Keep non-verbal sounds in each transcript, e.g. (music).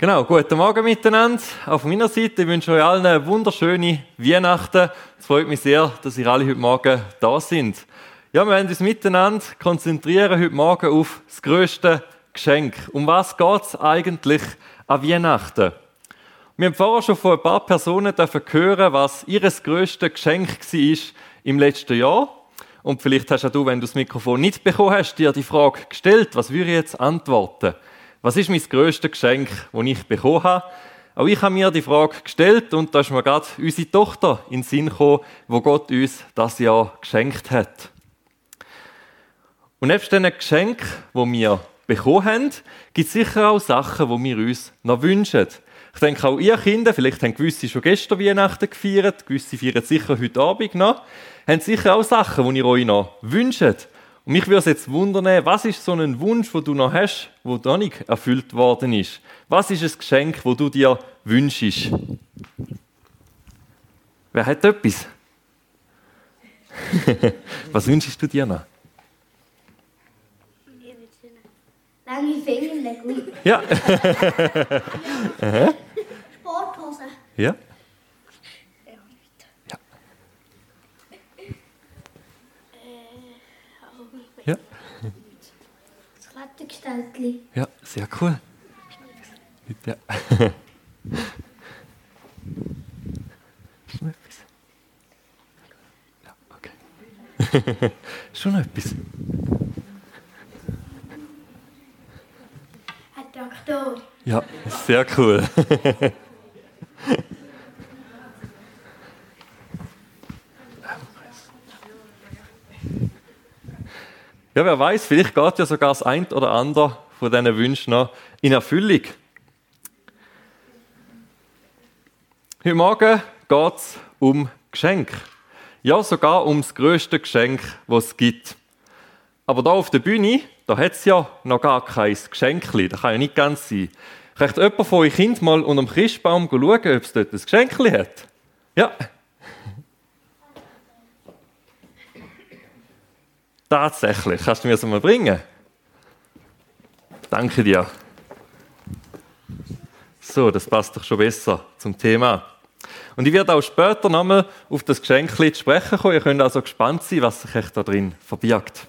Genau, guten Morgen miteinander. Auf meiner Seite ich wünsche euch allen eine wunderschöne Weihnachten. Es freut mich sehr, dass ihr alle heute Morgen da sind. Ja, wir werden uns miteinander konzentrieren heute Morgen auf das größte Geschenk. Um was geht es eigentlich an Weihnachten? Wir haben vorher schon von ein paar Personen hören, was ihr grösstes Geschenk war im letzten Jahr. Und vielleicht hast auch du, wenn du das Mikrofon nicht bekommen hast, dir die Frage gestellt, was würde ich jetzt antworten? Was ist mein grösstes Geschenk, das ich bekommen habe? Auch ich habe mir die Frage gestellt und da ist mir gerade unsere Tochter in den Sinn gekommen, wo Gott uns das Jahr geschenkt hat. Und nebst diesen Geschenken, die wir bekommen haben, gibt es sicher auch Sachen, die wir uns noch wünschen. Ich denke auch ihr Kinder, vielleicht haben gewisse schon gestern Weihnachten gefeiert, gewisse feiern sicher heute Abend noch, haben sicher auch Sachen, die ihr euch noch wünscht. Und mich würde es jetzt wundern, was ist so ein Wunsch, den du noch hast, der noch nicht erfüllt worden ist? Was ist ein Geschenk, das du dir wünschst? Wer hat etwas? (laughs) was wünschst du dir noch? Lange Fingernägel. Ja. (laughs) (laughs) Sporthose. Ja. Klettergestaltli. Ja, sehr cool. Ja. (laughs) Noch etwas? Ja, okay. (laughs) Schon etwas? Ein Traktor. Ja, sehr cool. (laughs) Ja, wer weiß, vielleicht geht ja sogar das ein oder andere von diesen Wünschen noch in Erfüllung. Heute Morgen geht es um Geschenk. Ja, sogar um das grösste Geschenk, das es gibt. Aber da auf der Bühne, da hat es ja noch gar kein Geschenkli. Das kann ja nicht ganz sein. Kann jemand von euch Kind mal unter dem Christbaum schauen, ob es dort ein Geschenkli hat? Ja. Tatsächlich. Kannst du mir das mal bringen? Danke dir. So, das passt doch schon besser zum Thema. Und ich werde auch später nochmal auf das Geschenk zu sprechen kommen. Ihr könnt also gespannt sein, was sich echt da drin verbirgt.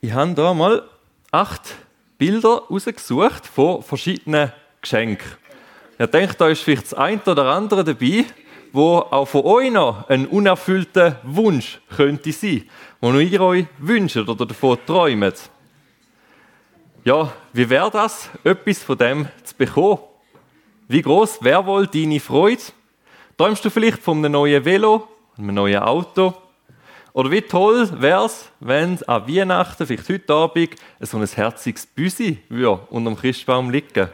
Ich habe hier mal acht Bilder rausgesucht von verschiedenen Geschenken. Ihr denkt, da ist vielleicht das eine oder andere dabei, wo auch von euch noch ein unerfüllter Wunsch könnte sein, nur ihr euch wünscht oder davon träumt. Ja, wie wäre das, etwas von dem zu bekommen? Wie groß wäre wohl deine Freude? Träumst du vielleicht von einem neuen Velo, einem neuen Auto? Oder wie toll wäre es, wenn an Weihnachten, vielleicht heute Abend, so ein herziges Büsi würde unter dem Christbaum liegen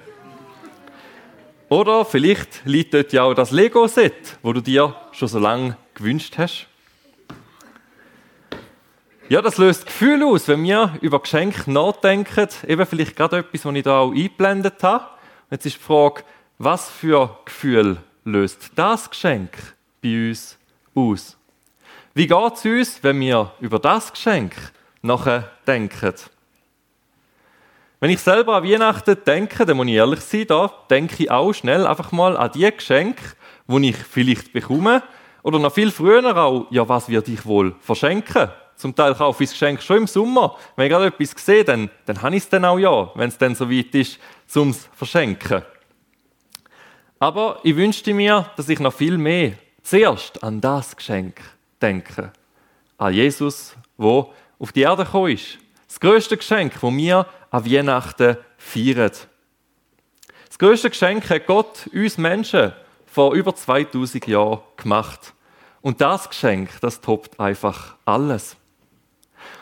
Oder vielleicht liegt dort ja auch das Lego-Set, wo du dir schon so lange gewünscht hast. Ja, das löst Gefühl aus, wenn wir über Geschenke nachdenken. Eben vielleicht gerade etwas, was ich da auch eingeblendet habe. Jetzt ist die Frage, was für Gefühl löst das Geschenk bei uns aus? Wie geht es uns, wenn wir über das Geschenk nachher denken? Wenn ich selber an Weihnachten denke, dann muss ich ehrlich sein, da denke ich auch schnell einfach mal an die Geschenke, die ich vielleicht bekomme. Oder noch viel früher auch, ja, was werde ich wohl verschenken? Zum Teil kaufe ich das Geschenk schon im Sommer. Wenn ich gerade etwas sehe, dann, dann habe ich es dann auch ja, wenn es dann so weit ist, zum Verschenken. Aber ich wünschte mir, dass ich noch viel mehr zuerst an das Geschenk denke. An Jesus, wo auf die Erde gekommen ist. Das größte Geschenk, das wir an Weihnachten feiern. Das größte Geschenk hat Gott uns Menschen vor über 2000 Jahren gemacht. Und das Geschenk, das toppt einfach alles.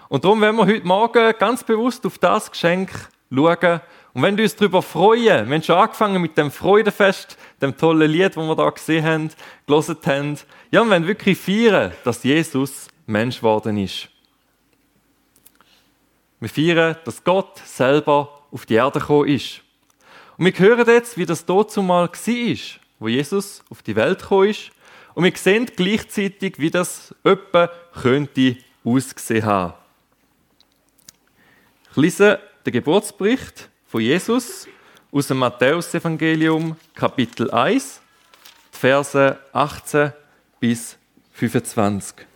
Und darum werden wir heute Morgen ganz bewusst auf das Geschenk schauen. Und wenn wir uns darüber freuen, wir haben schon angefangen mit dem Freudenfest, dem tollen Lied, das wir da gesehen haben, gelesen haben, ja, wir wollen wirklich feiern, dass Jesus Mensch geworden ist. Wir feiern, dass Gott selber auf die Erde gekommen ist. Und wir hören jetzt, wie das dort zumal war, wo Jesus auf die Welt gekommen ist. Und wir sehen gleichzeitig, wie das etwa könnte ausgesehen haben. Ich lese den Geburtsbericht von Jesus aus dem Matthäusevangelium, Kapitel 1, die Verse 18 bis 25.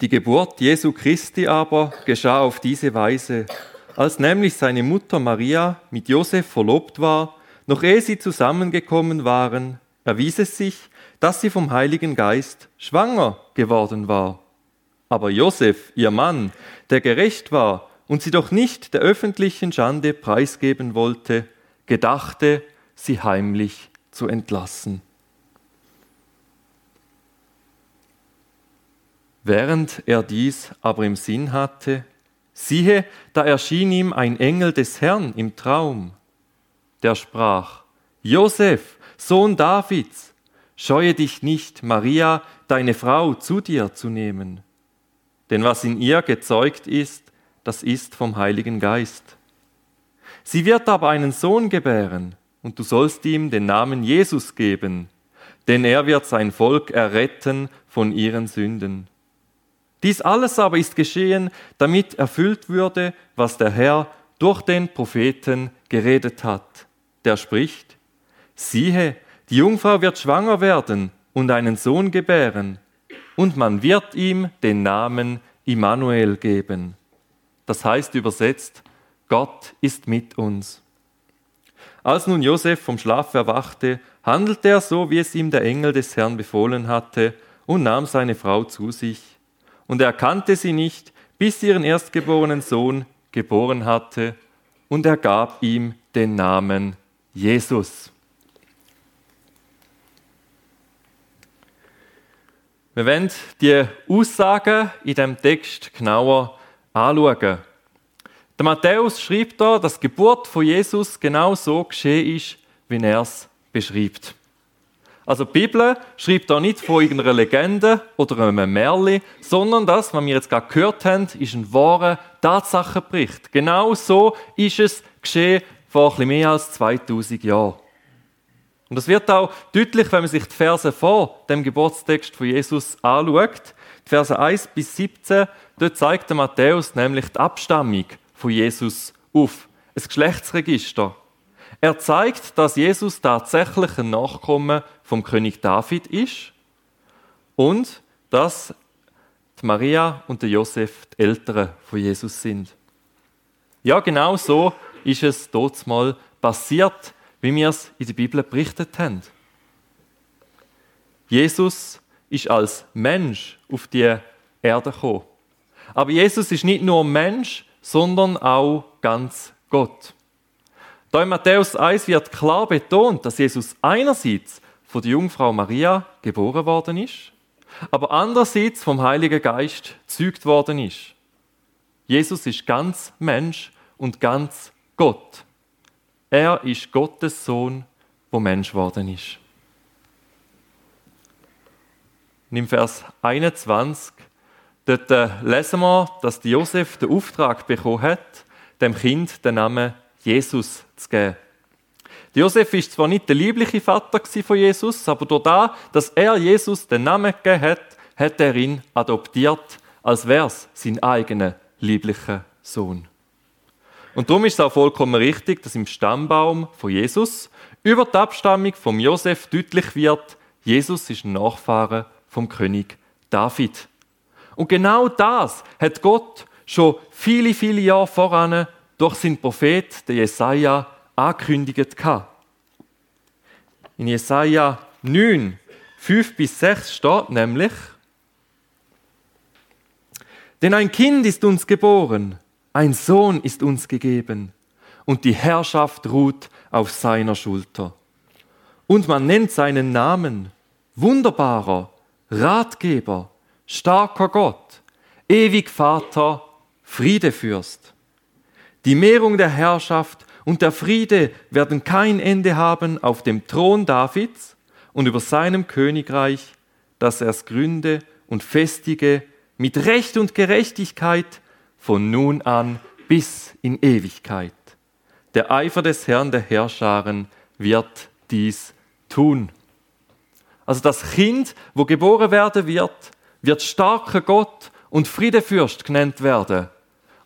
Die Geburt Jesu Christi aber geschah auf diese Weise. Als nämlich seine Mutter Maria mit Josef verlobt war, noch ehe sie zusammengekommen waren, erwies es sich, dass sie vom Heiligen Geist schwanger geworden war. Aber Josef, ihr Mann, der gerecht war und sie doch nicht der öffentlichen Schande preisgeben wollte, gedachte, sie heimlich zu entlassen. Während er dies aber im Sinn hatte, siehe, da erschien ihm ein Engel des Herrn im Traum, der sprach, Josef, Sohn Davids, scheue dich nicht, Maria, deine Frau, zu dir zu nehmen. Denn was in ihr gezeugt ist, das ist vom Heiligen Geist. Sie wird aber einen Sohn gebären, und du sollst ihm den Namen Jesus geben, denn er wird sein Volk erretten von ihren Sünden. Dies alles aber ist geschehen, damit erfüllt würde, was der Herr durch den Propheten geredet hat. Der spricht, siehe, die Jungfrau wird schwanger werden und einen Sohn gebären, und man wird ihm den Namen Immanuel geben. Das heißt übersetzt, Gott ist mit uns. Als nun Josef vom Schlaf erwachte, handelte er so, wie es ihm der Engel des Herrn befohlen hatte, und nahm seine Frau zu sich und er kannte sie nicht, bis sie ihren erstgeborenen Sohn geboren hatte, und er gab ihm den Namen Jesus. Wir werden die Aussagen in dem Text genauer anschauen. Der Matthäus schreibt da, dass die Geburt von Jesus genau so geschehen ist, wie er es beschreibt. Also die Bibel schreibt da nicht von irgendeiner Legende oder einem Märchen, sondern das, was wir jetzt gerade gehört haben, ist ein wahrer Tatsachenbericht. Genau so ist es geschehen vor etwas mehr als 2000 Jahren. Und das wird auch deutlich, wenn man sich die Verse vor dem Geburtstext von Jesus anschaut. Die Verse 1 bis 17, dort zeigt der Matthäus nämlich die Abstammung von Jesus auf. Ein Geschlechtsregister. Er zeigt, dass Jesus tatsächlich ein Nachkomme vom König David ist und dass die Maria und der Josef die Eltern von Jesus sind. Ja, genau so ist es dort mal passiert, wie wir es in der Bibel berichtet haben. Jesus ist als Mensch auf die Erde gekommen. Aber Jesus ist nicht nur Mensch, sondern auch ganz Gott. Da in Matthäus 1 wird klar betont, dass Jesus einerseits von der Jungfrau Maria geboren worden ist, aber andererseits vom Heiligen Geist zeugt worden ist. Jesus ist ganz Mensch und ganz Gott. Er ist Gottes Sohn, wo Mensch worden ist. Und im Vers 21, dort äh, lesen wir, dass Josef den Auftrag bekommen hat, dem Kind den Namen Jesus zu geben. Josef ist zwar nicht der liebliche Vater von Jesus, aber durch das, dass er Jesus den Namen gegeben hat, hat er ihn adoptiert, als wäre es sein eigener lieblicher Sohn. Und darum ist es auch vollkommen richtig, dass im Stammbaum von Jesus über die Abstammung von Josef deutlich wird, Jesus ist ein Nachfahre vom König David. Und genau das hat Gott schon viele, viele Jahre voran durch seinen Prophet, den Jesaja, angekündigt hatte. In Jesaja 9, 5 bis 6 steht nämlich, denn ein Kind ist uns geboren, ein Sohn ist uns gegeben, und die Herrschaft ruht auf seiner Schulter. Und man nennt seinen Namen wunderbarer, Ratgeber, starker Gott, ewig Vater, Friedefürst. Die Mehrung der Herrschaft und der Friede werden kein Ende haben auf dem Thron Davids und über seinem Königreich, dass er es gründe und festige mit Recht und Gerechtigkeit von nun an bis in Ewigkeit. Der Eifer des Herrn der Herrscharen wird dies tun. Also das Kind, wo geboren werden wird, wird starker Gott und Friedefürst genannt werden.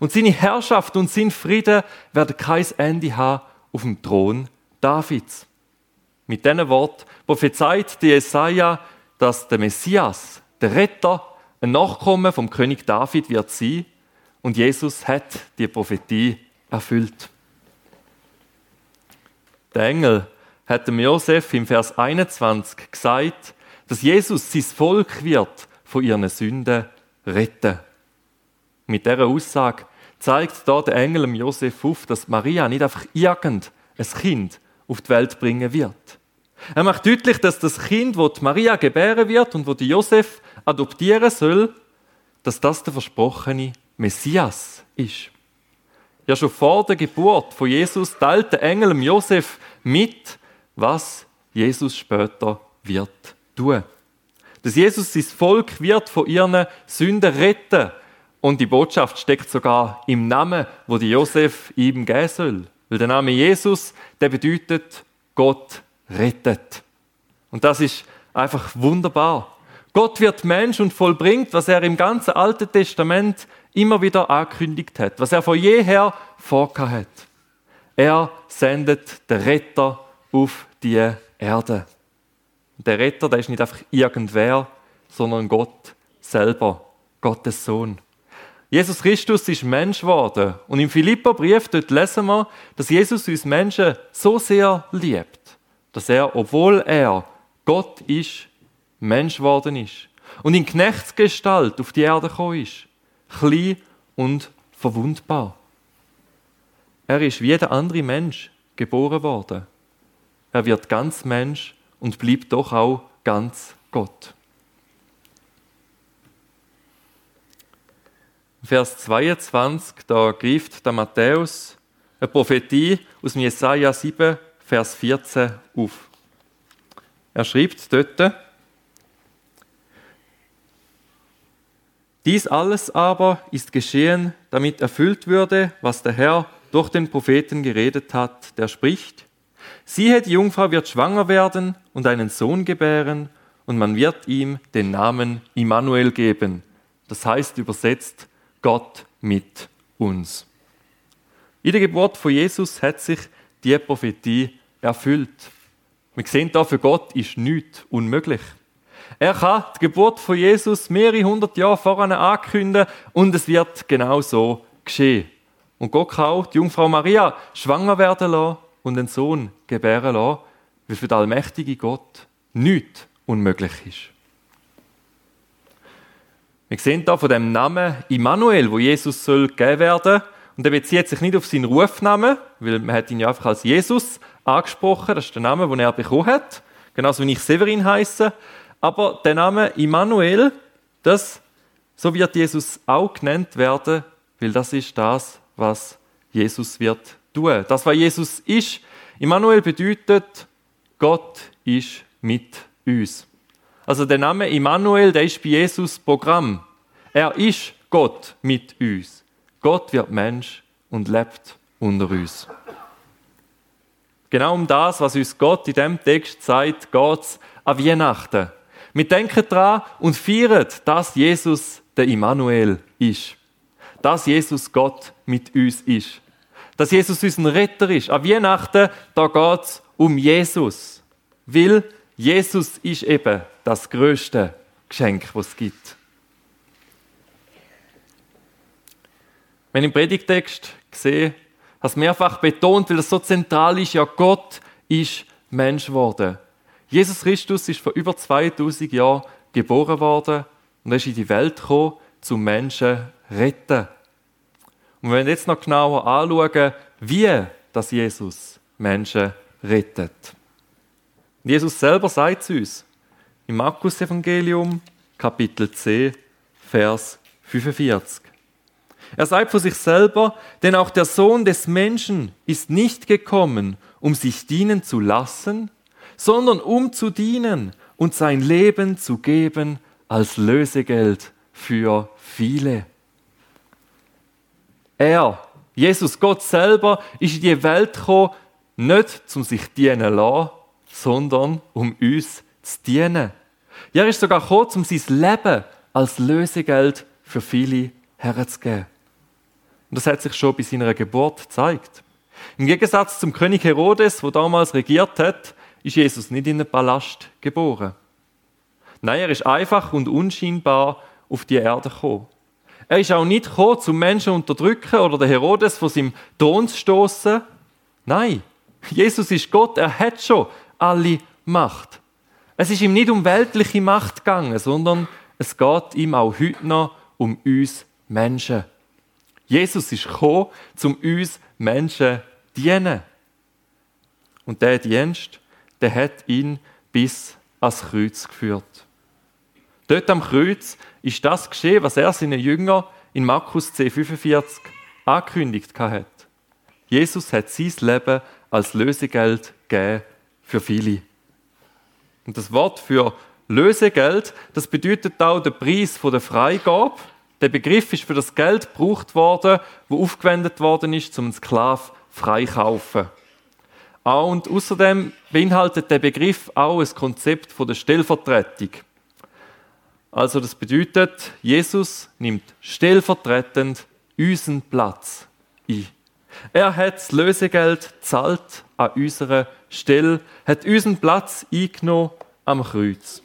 Und seine Herrschaft und sein Friede werden kein Ende haben auf dem Thron Davids. Mit diesem Wort prophezeit die Jesaja, dass der Messias, der Retter, ein Nachkommen vom König David wird sein. Und Jesus hat die Prophetie erfüllt. Der Engel hat dem Josef im Vers 21 gesagt, dass Jesus sein Volk wird von ihren Sünden retten. Mit dieser Aussage zeigt da der Engel Josef auf, dass Maria nicht einfach irgendein Kind auf die Welt bringen wird. Er macht deutlich, dass das Kind, das Maria gebären wird und wo die Josef adoptieren soll, dass das der versprochene Messias ist. Ja, schon vor der Geburt von Jesus teilt der Engel Josef mit, was Jesus später wird tun. Dass Jesus sein Volk wird von ihren Sünden retten. Und die Botschaft steckt sogar im Namen, wo die Josef ihm geben soll. Weil der Name Jesus, der bedeutet Gott rettet. Und das ist einfach wunderbar. Gott wird Mensch und vollbringt, was er im ganzen Alten Testament immer wieder angekündigt hat, was er von jeher vorgehabt hat. Er sendet den Retter auf die Erde. Der Retter, der ist nicht einfach irgendwer, sondern Gott selber, Gottes Sohn. Jesus Christus ist Mensch geworden. Und im Philipperbrief dort lesen wir, dass Jesus uns Menschen so sehr liebt, dass er, obwohl er Gott ist, Mensch geworden ist und in Knechtsgestalt auf die Erde gekommen ist, klein und verwundbar. Er ist wie jeder andere Mensch geboren worden. Er wird ganz Mensch und bleibt doch auch ganz Gott. Vers 22, da greift der Matthäus eine Prophetie aus Jesaja 7, Vers 14 auf. Er schreibt dort, Dies alles aber ist geschehen, damit erfüllt würde, was der Herr durch den Propheten geredet hat, der spricht, siehe, die Jungfrau wird schwanger werden und einen Sohn gebären, und man wird ihm den Namen Immanuel geben. Das heißt übersetzt Gott mit uns. In der Geburt von Jesus hat sich die Prophetie erfüllt. Wir sehen da, für Gott ist nichts unmöglich. Er kann die Geburt von Jesus mehrere hundert Jahre voran ankündigen und es wird genau so geschehen. Und Gott kann auch die Jungfrau Maria schwanger werden lassen und einen Sohn gebären lassen, weil für den allmächtige Gott nichts unmöglich ist. Wir sehen da von dem Namen Immanuel, wo Jesus soll gegeben werden. Und er bezieht sich nicht auf seinen Rufnamen, weil man hat ihn ja einfach als Jesus angesprochen. Das ist der Name, den er bekommen hat. Genauso wie ich Severin heiße. Aber der Name Immanuel, das, so wird Jesus auch genannt werden, weil das ist das, was Jesus wird tun. Das, was Jesus ist. Immanuel bedeutet, Gott ist mit uns. Also der Name Immanuel, der ist bei Jesus Programm. Er ist Gott mit uns. Gott wird Mensch und lebt unter uns. Genau um das, was uns Gott in diesem Text sagt, geht es an Weihnachten. Wir denken daran und feiern, dass Jesus der Immanuel ist. Dass Jesus Gott mit uns ist. Dass Jesus unser Retter ist. An Weihnachten, da geht es um Jesus. Weil Jesus ist eben das größte Geschenk, das es gibt. Wenn ich im Predigtext sehe, hast mehrfach betont, weil das so zentral ist, ja, Gott ist Mensch geworden. Jesus Christus ist vor über 2000 Jahren geboren worden und ist in die Welt gekommen, zum Menschen zu retten. Und wenn wir jetzt noch genauer anschauen, wie das Jesus Menschen rettet. Jesus selber sagt es uns im Markus-Evangelium, Kapitel 10, Vers 45. Er sagt von sich selber, denn auch der Sohn des Menschen ist nicht gekommen, um sich dienen zu lassen, sondern um zu dienen und sein Leben zu geben als Lösegeld für viele. Er, Jesus Gott selber, ist in die Welt gekommen, nicht um sich dienen lassen, sondern um uns zu dienen. Er ist sogar gekommen, um sein Leben als Lösegeld für viele herzugeben. Und das hat sich schon bei seiner Geburt gezeigt. Im Gegensatz zum König Herodes, der damals regiert hat, ist Jesus nicht in einem Palast geboren. Nein, er ist einfach und unscheinbar auf die Erde gekommen. Er ist auch nicht gekommen, zum Menschen zu unterdrücken oder den Herodes von seinem Thron zu stoßen. Nein, Jesus ist Gott, er hat schon alle Macht. Es ist ihm nicht um weltliche Macht gegangen, sondern es geht ihm auch heute noch um uns Menschen. Jesus ist gekommen, um uns Menschen zu dienen. Und der Dienst, der hat ihn bis ans Kreuz geführt. Dort am Kreuz ist das geschehen, was er seinen Jüngern in Markus 10,45 angekündigt hat. Jesus hat sein Leben als Lösegeld gegeben für viele. Und das Wort für Lösegeld, das bedeutet auch den Preis der Freigabe. Der Begriff ist für das Geld gebraucht worden, wo aufgewendet worden ist, um einen Sklav freikaufen. Auch und außerdem beinhaltet der Begriff auch ein Konzept von der Stellvertretung. Also das bedeutet, Jesus nimmt stellvertretend unseren Platz ein. Er hat das Lösegeld zahlt an unserer Stelle, hat unseren Platz eingenommen am Kreuz.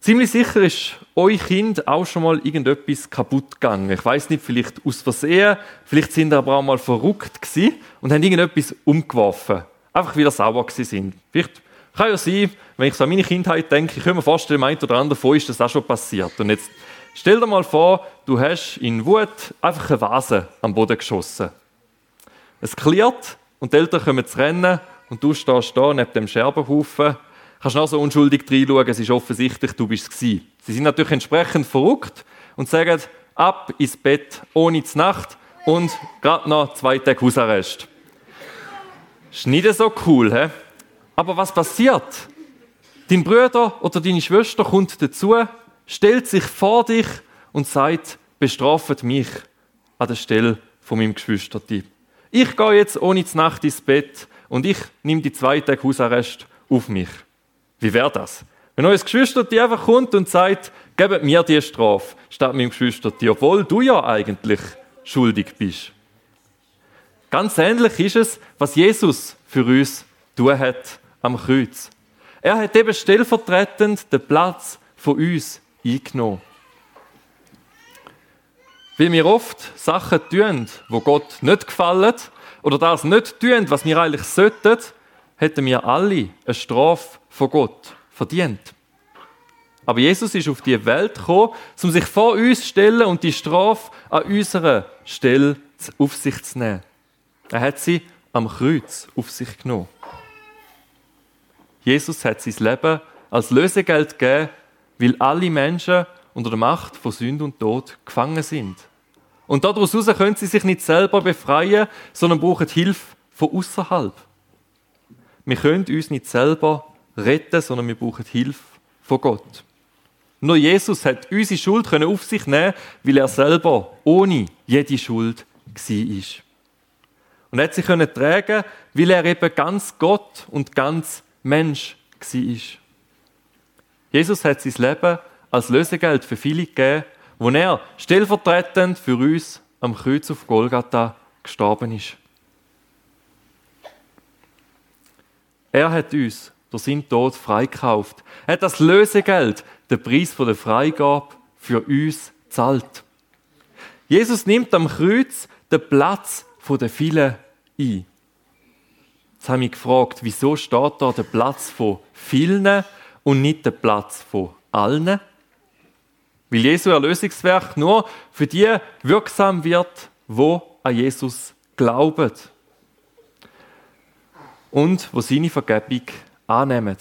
Ziemlich sicher ist euer Kind auch schon mal irgendetwas kaputt gegangen. Ich weiß nicht, vielleicht aus Versehen, vielleicht sind ihr aber auch mal verrückt gewesen und haben irgendetwas umgeworfen. Einfach wieder sauer gewesen sind. Vielleicht kann ja sein, wenn ich so an meine Kindheit denke, ich kann mir vorstellen, dem einen oder anderen von ist das auch schon passiert. Und jetzt stell dir mal vor, du hast in Wut einfach eine Vase am Boden geschossen. Es klärt und die Eltern kommen zu rennen und du stehst da neben dem Scherbenhaufen. Kannst noch so unschuldig reinschauen, es ist offensichtlich, du bist es Sie sind natürlich entsprechend verrückt und sagen, ab ins Bett ohne Nacht und gerade noch zwei Tage Hausarrest. Ist nicht so cool, hä? Aber was passiert? Dein Bruder oder deine Schwester kommt dazu, stellt sich vor dich und sagt, bestraft mich an der Stelle von meinem Geschwistertyp. Ich gehe jetzt ohne Nacht ins Bett und ich nehme die zwei Tage Hausarrest auf mich. Wie wäre das? Wenn euer Geschwisterti einfach kommt und sagt, gebt mir die Strafe statt meinem Geschwisterti, obwohl du ja eigentlich schuldig bist. Ganz ähnlich ist es, was Jesus für uns tun hat am Kreuz. Er hat eben stellvertretend den Platz von uns eingenommen. Weil wir oft Sachen tun, wo Gott nicht gefallen, oder das nicht tun, was wir eigentlich sollten, hätten wir alle eine Strafe von Gott verdient. Aber Jesus ist auf die Welt gekommen, um sich vor uns zu stellen und die Strafe an unserer Stelle auf sich zu nehmen. Er hat sie am Kreuz auf sich genommen. Jesus hat sein Leben als Lösegeld gegeben, weil alle Menschen unter der Macht von Sünde und Tod gefangen sind. Und daraus können sie sich nicht selber befreien, sondern brauchen Hilfe von außerhalb. Wir können uns nicht selber retten, sondern wir brauchen Hilfe von Gott. Nur Jesus hat unsere Schuld auf sich nehmen, weil er selber ohne jede Schuld war. Und er hat sie tragen, weil er eben ganz Gott und ganz Mensch war. Jesus hat sein Leben als Lösegeld für viele gegeben, wo er stellvertretend für uns am Kreuz auf Golgatha gestorben ist. Er hat uns durch seinen Tod freikauft. Er hat das Lösegeld, den Preis der Freigabe, für uns zahlt. Jesus nimmt am Kreuz den Platz der vielen ein. Jetzt habe ich mich gefragt, wieso steht da der Platz von vielen und nicht der Platz von allen? Weil Jesu Erlösungswerk nur für die wirksam wird, wo an Jesus glauben und wo seine Vergebung annehmen.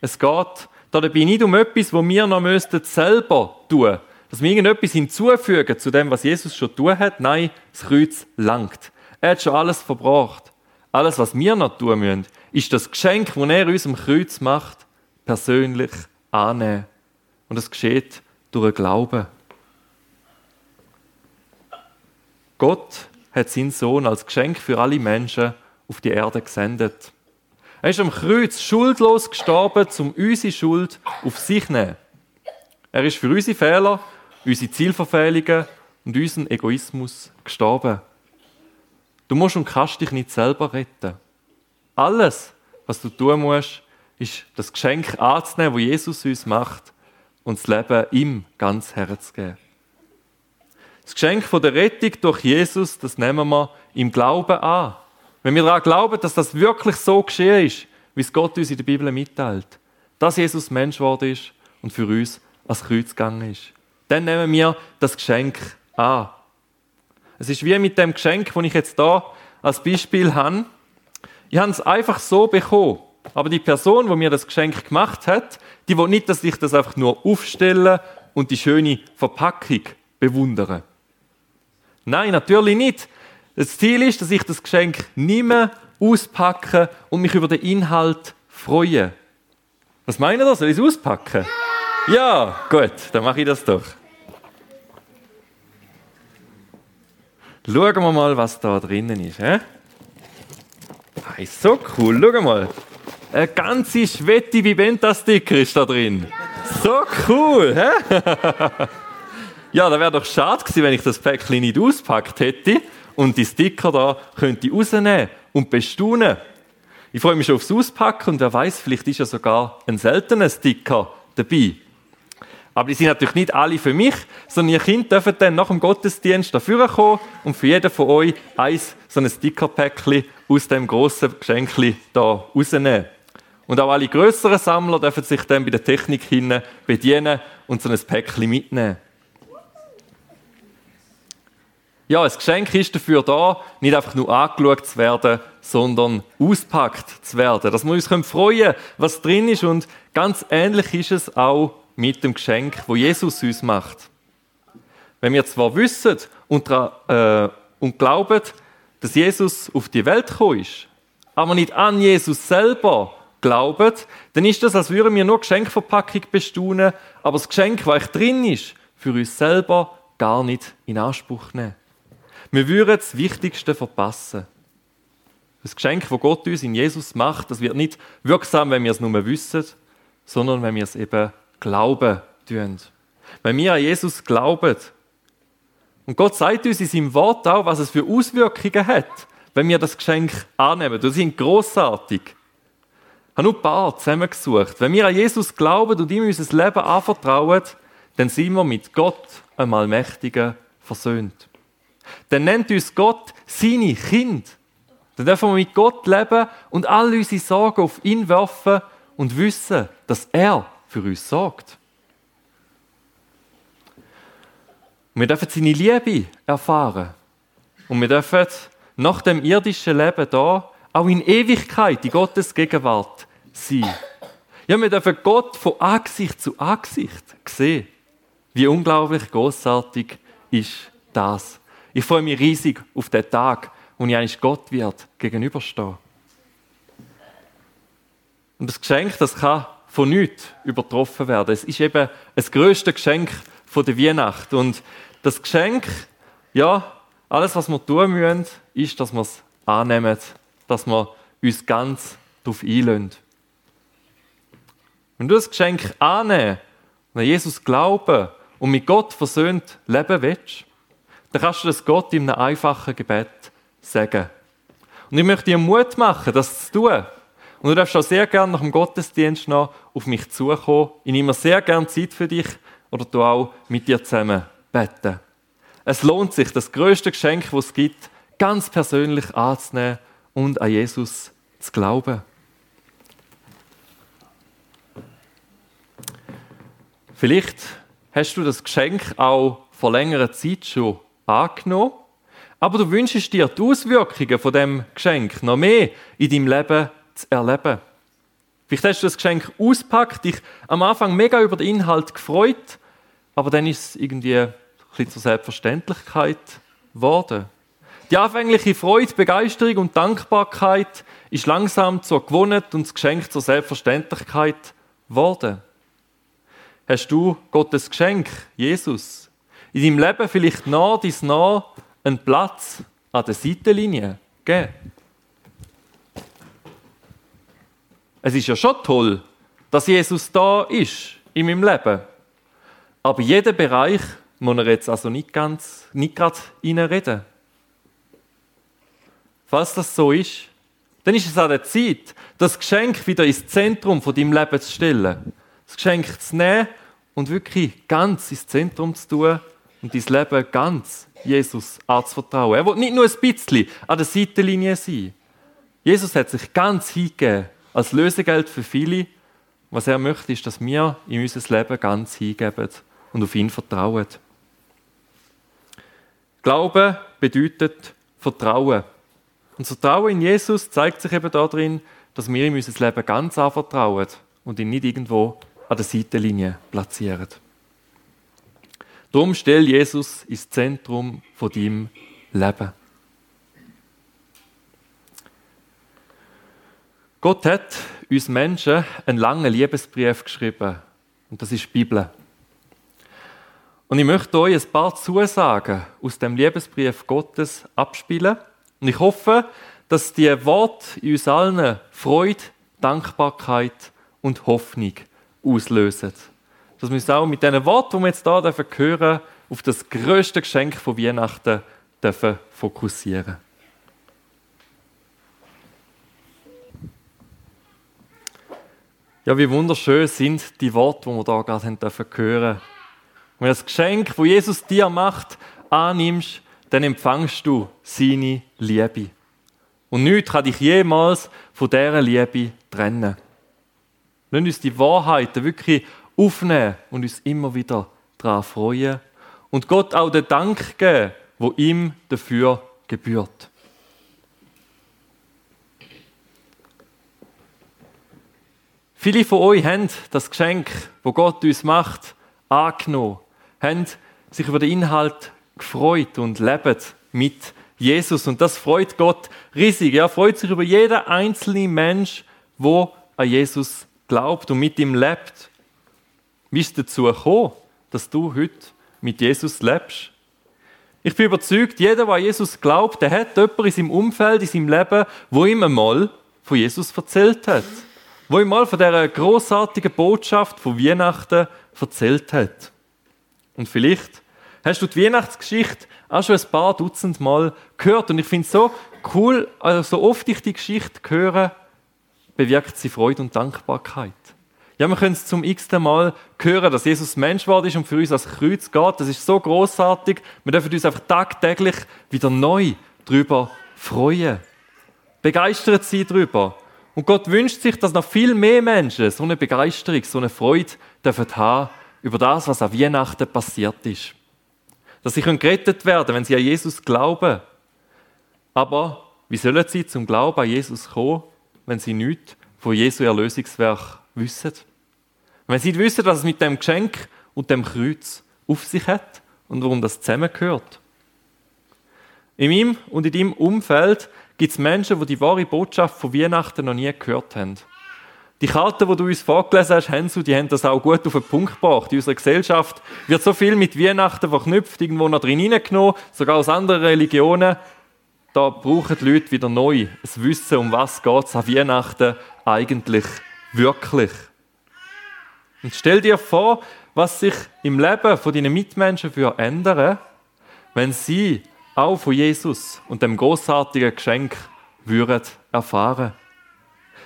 Es geht dabei nicht um etwas, wo wir noch selber tun dass wir irgendetwas hinzufügen zu dem, was Jesus schon tun hat. Nein, das Kreuz langt. Er hat schon alles verbracht. Alles, was wir noch tun müssen, ist das Geschenk, das er uns am Kreuz macht, persönlich annehmen. Und das geschieht durch Glauben. Gott hat seinen Sohn als Geschenk für alle Menschen auf die Erde gesendet. Er ist am Kreuz schuldlos gestorben, um unsere Schuld auf sich zu nehmen. Er ist für unsere Fehler, unsere Zielverfehlungen und unseren Egoismus gestorben. Du musst und kannst dich nicht selber retten. Alles, was du tun musst, ist das Geschenk anzunehmen, das Jesus uns macht und das Leben ihm ganz herzugeben. Das Geschenk der Rettung durch Jesus, das nehmen wir im Glauben an. Wenn wir daran glauben, dass das wirklich so geschehen ist, wie es Gott uns in der Bibel mitteilt, dass Jesus Mensch geworden ist und für uns ans Kreuz gegangen ist, dann nehmen wir das Geschenk an. Es ist wie mit dem Geschenk, das ich jetzt da als Beispiel habe. Ich habe es einfach so bekommen. Aber die Person, die mir das Geschenk gemacht hat, die will nicht, dass ich das einfach nur aufstelle und die schöne Verpackung bewundere. Nein, natürlich nicht. Das Ziel ist, dass ich das Geschenk nehme, auspacke und mich über den Inhalt freue. Was meint ihr? Soll ich es auspacken? Ja, gut, dann mache ich das doch. Schauen wir mal, was da drinnen ist. He? Hey, so cool, schau mal. Eine ganze Schwette Viventa-Sticker ist da drin. So cool, hä? (laughs) ja, da wäre doch schade gewesen, wenn ich das Päckchen nicht auspackt hätte und die Sticker da könnte rausnehmen und bestaunen. Ich freue mich schon aufs Auspacken und wer weiß, vielleicht ist ja sogar ein seltener Sticker dabei. Aber die sind natürlich nicht alle für mich, sondern ihr Kind dürfen dann nach dem Gottesdienst dafür kommen und für jeden von euch eins so ein Stickerpäckchen aus dem grossen Geschenkli da rausnehmen. Und auch alle größeren Sammler dürfen sich dann bei der Technik hinten bedienen und so ein Päckchen mitnehmen. Ja, ein Geschenk ist dafür da, nicht einfach nur angeschaut zu werden, sondern auspackt zu werden. Dass wir uns freuen können, was drin ist. Und ganz ähnlich ist es auch mit dem Geschenk, wo Jesus uns macht. Wenn wir zwar wissen und, äh, und glauben, dass Jesus auf die Welt gekommen ist, aber nicht an Jesus selber glauben, dann ist das, als würden wir nur Geschenkverpackung bestaunen, aber das Geschenk, das drin ist, für uns selber gar nicht in Anspruch nehmen. Wir würden das Wichtigste verpassen. Das Geschenk, das Gott uns in Jesus macht, das wird nicht wirksam, wenn wir es nur wissen, sondern wenn wir es eben glauben tun. Wenn wir an Jesus glauben. Und Gott sagt uns in seinem Wort auch, was es für Auswirkungen hat, wenn wir das Geschenk annehmen. Das sind großartig. Ich habe nur ein paar zusammengesucht. Wenn wir an Jesus glauben und ihm unser Leben anvertrauen, dann sind wir mit Gott, einem Allmächtigen, versöhnt. Dann nennt uns Gott seine Kind. Dann dürfen wir mit Gott leben und all unsere Sorgen auf ihn werfen und wissen, dass er für uns sorgt. wir dürfen seine Liebe erfahren. Und wir dürfen nach dem irdischen Leben da auch in Ewigkeit in Gottes Gegenwart sein. Ja, wir dürfen Gott von Angesicht zu Angesicht sehen. Wie unglaublich großartig ist das. Ich freue mich riesig auf den Tag, wo ich eigentlich Gott wird gegenüberstehen. Und das Geschenk, das kann von nichts übertroffen werden. Es ist eben das größte Geschenk der Weihnacht. Und das Geschenk, ja, alles, was wir tun müssen, ist, dass wir es annehmen, dass wir uns ganz darauf einlösen. Wenn du das Geschenk annehmen, an Jesus glauben und mit Gott versöhnt leben willst, dann kannst du das Gott in einem einfachen Gebet sagen. Und ich möchte dir Mut machen, das zu tun. Und du darfst auch sehr gerne nach dem Gottesdienst noch auf mich zukommen. Ich nehme sehr gerne Zeit für dich oder du auch mit dir zusammen beten. Es lohnt sich, das größte Geschenk, das es gibt, ganz persönlich anzunehmen und an Jesus zu glauben. Vielleicht hast du das Geschenk auch vor längerer Zeit schon angenommen, aber du wünschst dir die Auswirkungen von dem Geschenk noch mehr in deinem Leben zu erleben. Vielleicht hast du das Geschenk auspackt, dich am Anfang mega über den Inhalt gefreut, aber dann ist es irgendwie ein bisschen zur Selbstverständlichkeit geworden. Die anfängliche Freude, Begeisterung und Dankbarkeit ist langsam zur Gewohnheit und das Geschenk zur Selbstverständlichkeit geworden. Hast du Gottes Geschenk, Jesus, in deinem Leben vielleicht nah dies nah einen Platz an der Seitenlinie gegeben? Es ist ja schon toll, dass Jesus da ist in meinem Leben. Aber jeden Bereich muss er jetzt also nicht ganz, nicht gerade reinreden. Falls das so ist, dann ist es an der Zeit, das Geschenk wieder ins Zentrum von deinem Leben zu stellen. Das Geschenk zu nehmen und wirklich ganz ins Zentrum zu tun und dein Leben ganz Jesus anzuvertrauen. Er will nicht nur ein bisschen an der Seitenlinie sein. Jesus hat sich ganz hingegeben als Lösegeld für viele. Was er möchte, ist, dass wir in unser Leben ganz hingeben und auf ihn vertrauen. Glauben bedeutet Vertrauen. Und das Vertrauen in Jesus zeigt sich eben darin, dass wir ihm unser Leben ganz anvertrauen und ihn nicht irgendwo an der Seitenlinie platzieren. Darum stell Jesus ins Zentrum von deinem Leben. Gott hat uns Menschen einen langen Liebesbrief geschrieben. Und das ist die Bibel. Und ich möchte euch ein paar Zusagen aus dem Liebesbrief Gottes abspielen. Und ich hoffe, dass die Worte in uns allen Freude, Dankbarkeit und Hoffnung auslösen. Dass wir uns auch mit diesen Worten, die wir jetzt hier hören dürfen, auf das größte Geschenk von Weihnachten dürfen fokussieren Ja, wie wunderschön sind die Worte, die wir hier gerade hören dürfen. Wenn du das Geschenk, das Jesus dir macht, annimmst, dann empfangst du seine Liebe. Und nichts kann dich jemals von dieser Liebe trennen. Lass uns die Wahrheiten wirklich aufnehmen und uns immer wieder daran freuen. Und Gott auch den Dank geben, wo ihm dafür gebührt. Viele von euch haben das Geschenk, wo Gott uns macht, angenommen, haben sich über den Inhalt gefreut und leben mit Jesus. Und das freut Gott riesig. Er freut sich über jeden einzelnen Mensch, wo an Jesus glaubt und mit ihm lebt. Wie ist dazu gekommen, dass du heute mit Jesus lebst? Ich bin überzeugt, jeder, der an Jesus glaubt, der hat jemanden in seinem Umfeld, in seinem Leben, wo ihm einmal von Jesus erzählt hat wo ihm mal von dieser großartigen Botschaft von Weihnachten erzählt hat. Und vielleicht hast du die Weihnachtsgeschichte auch schon ein paar Dutzend Mal gehört. Und ich finde es so cool, also so oft ich die Geschichte höre, bewirkt sie Freude und Dankbarkeit. Ja, wir können es zum x-ten Mal hören, dass Jesus Mensch ist und für uns als Kreuz geht. Das ist so großartig. Wir dürfen uns einfach tagtäglich wieder neu darüber freuen. Begeistert sein darüber. Und Gott wünscht sich, dass noch viel mehr Menschen so eine Begeisterung, so eine Freude dürfen haben über das, was an Weihnachten passiert ist. Dass sie gerettet werden können, wenn sie an Jesus glauben. Aber wie sollen sie zum Glauben an Jesus kommen, wenn sie nichts von Jesu Erlösungswerk wissen? Wenn sie nicht wissen, was es mit dem Geschenk und dem Kreuz auf sich hat und warum das zusammengehört. In meinem und in deinem Umfeld gibt es Menschen, die die wahre Botschaft von Weihnachten noch nie gehört haben. Die Karten, die du uns vorgelesen hast, Hansu, die haben das auch gut auf den Punkt gebracht. In unserer Gesellschaft wird so viel mit Weihnachten verknüpft, irgendwo noch drin hineingenommen, sogar aus anderen Religionen. Da brauchen die Leute wieder neu das Wissen, um was es an Weihnachten eigentlich wirklich. Und stell dir vor, was sich im Leben von deinen Mitmenschen für ändern, wenn sie auch von Jesus und dem großartigen Geschenk würden erfahren.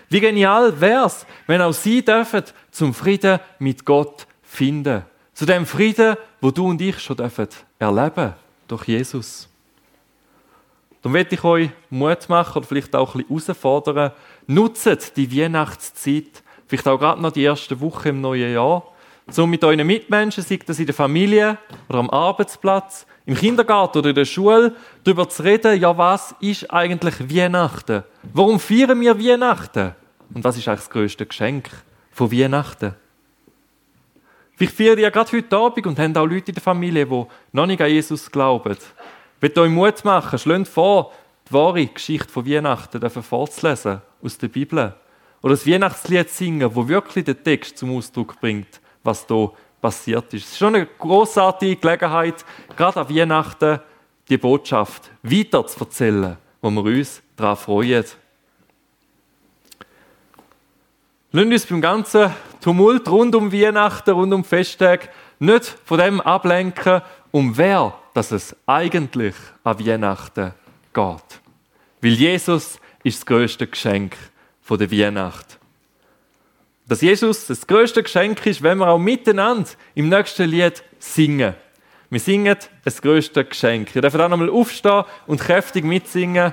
Wie genial wär's, wenn auch Sie dürfen zum Frieden mit Gott finden. Zu dem Frieden, wo du und ich schon dürfen erleben durch Jesus. Darum möchte ich euch Mut machen oder vielleicht auch ein bisschen herausfordern. Nutzt die Weihnachtszeit, vielleicht auch gerade noch die erste Woche im neuen Jahr, um mit euren Mitmenschen, sei das in der Familie oder am Arbeitsplatz, im Kindergarten oder in der Schule darüber zu reden, ja, was ist eigentlich Weihnachten? Warum feiern wir Weihnachten? Und was ist eigentlich das größte Geschenk von Weihnachten? Vielleicht feiern ja gerade heute Abend und haben auch Leute in der Familie, die noch nicht an Jesus glauben. Ich euch Mut machen, schlägt vor, die wahre Geschichte von Weihnachten vorzulesen aus der Bibel. Oder das Weihnachtslied singen, wo wirklich den Text zum Ausdruck bringt, was da passiert ist. Es ist schon eine großartige Gelegenheit, gerade an Weihnachten die Botschaft weiter zu erzählen, wo wir uns daran freuen. Lassen uns beim ganzen Tumult rund um Weihnachten, rund um Festtag nicht von dem ablenken, um wer dass es eigentlich an Weihnachten geht. Weil Jesus ist das größte Geschenk der Weihnacht. Dass Jesus das größte Geschenk ist, wenn wir auch miteinander im nächsten Lied singen. Wir singen das größte Geschenk. Ihr dürft auch nochmal aufstehen und kräftig mitsingen.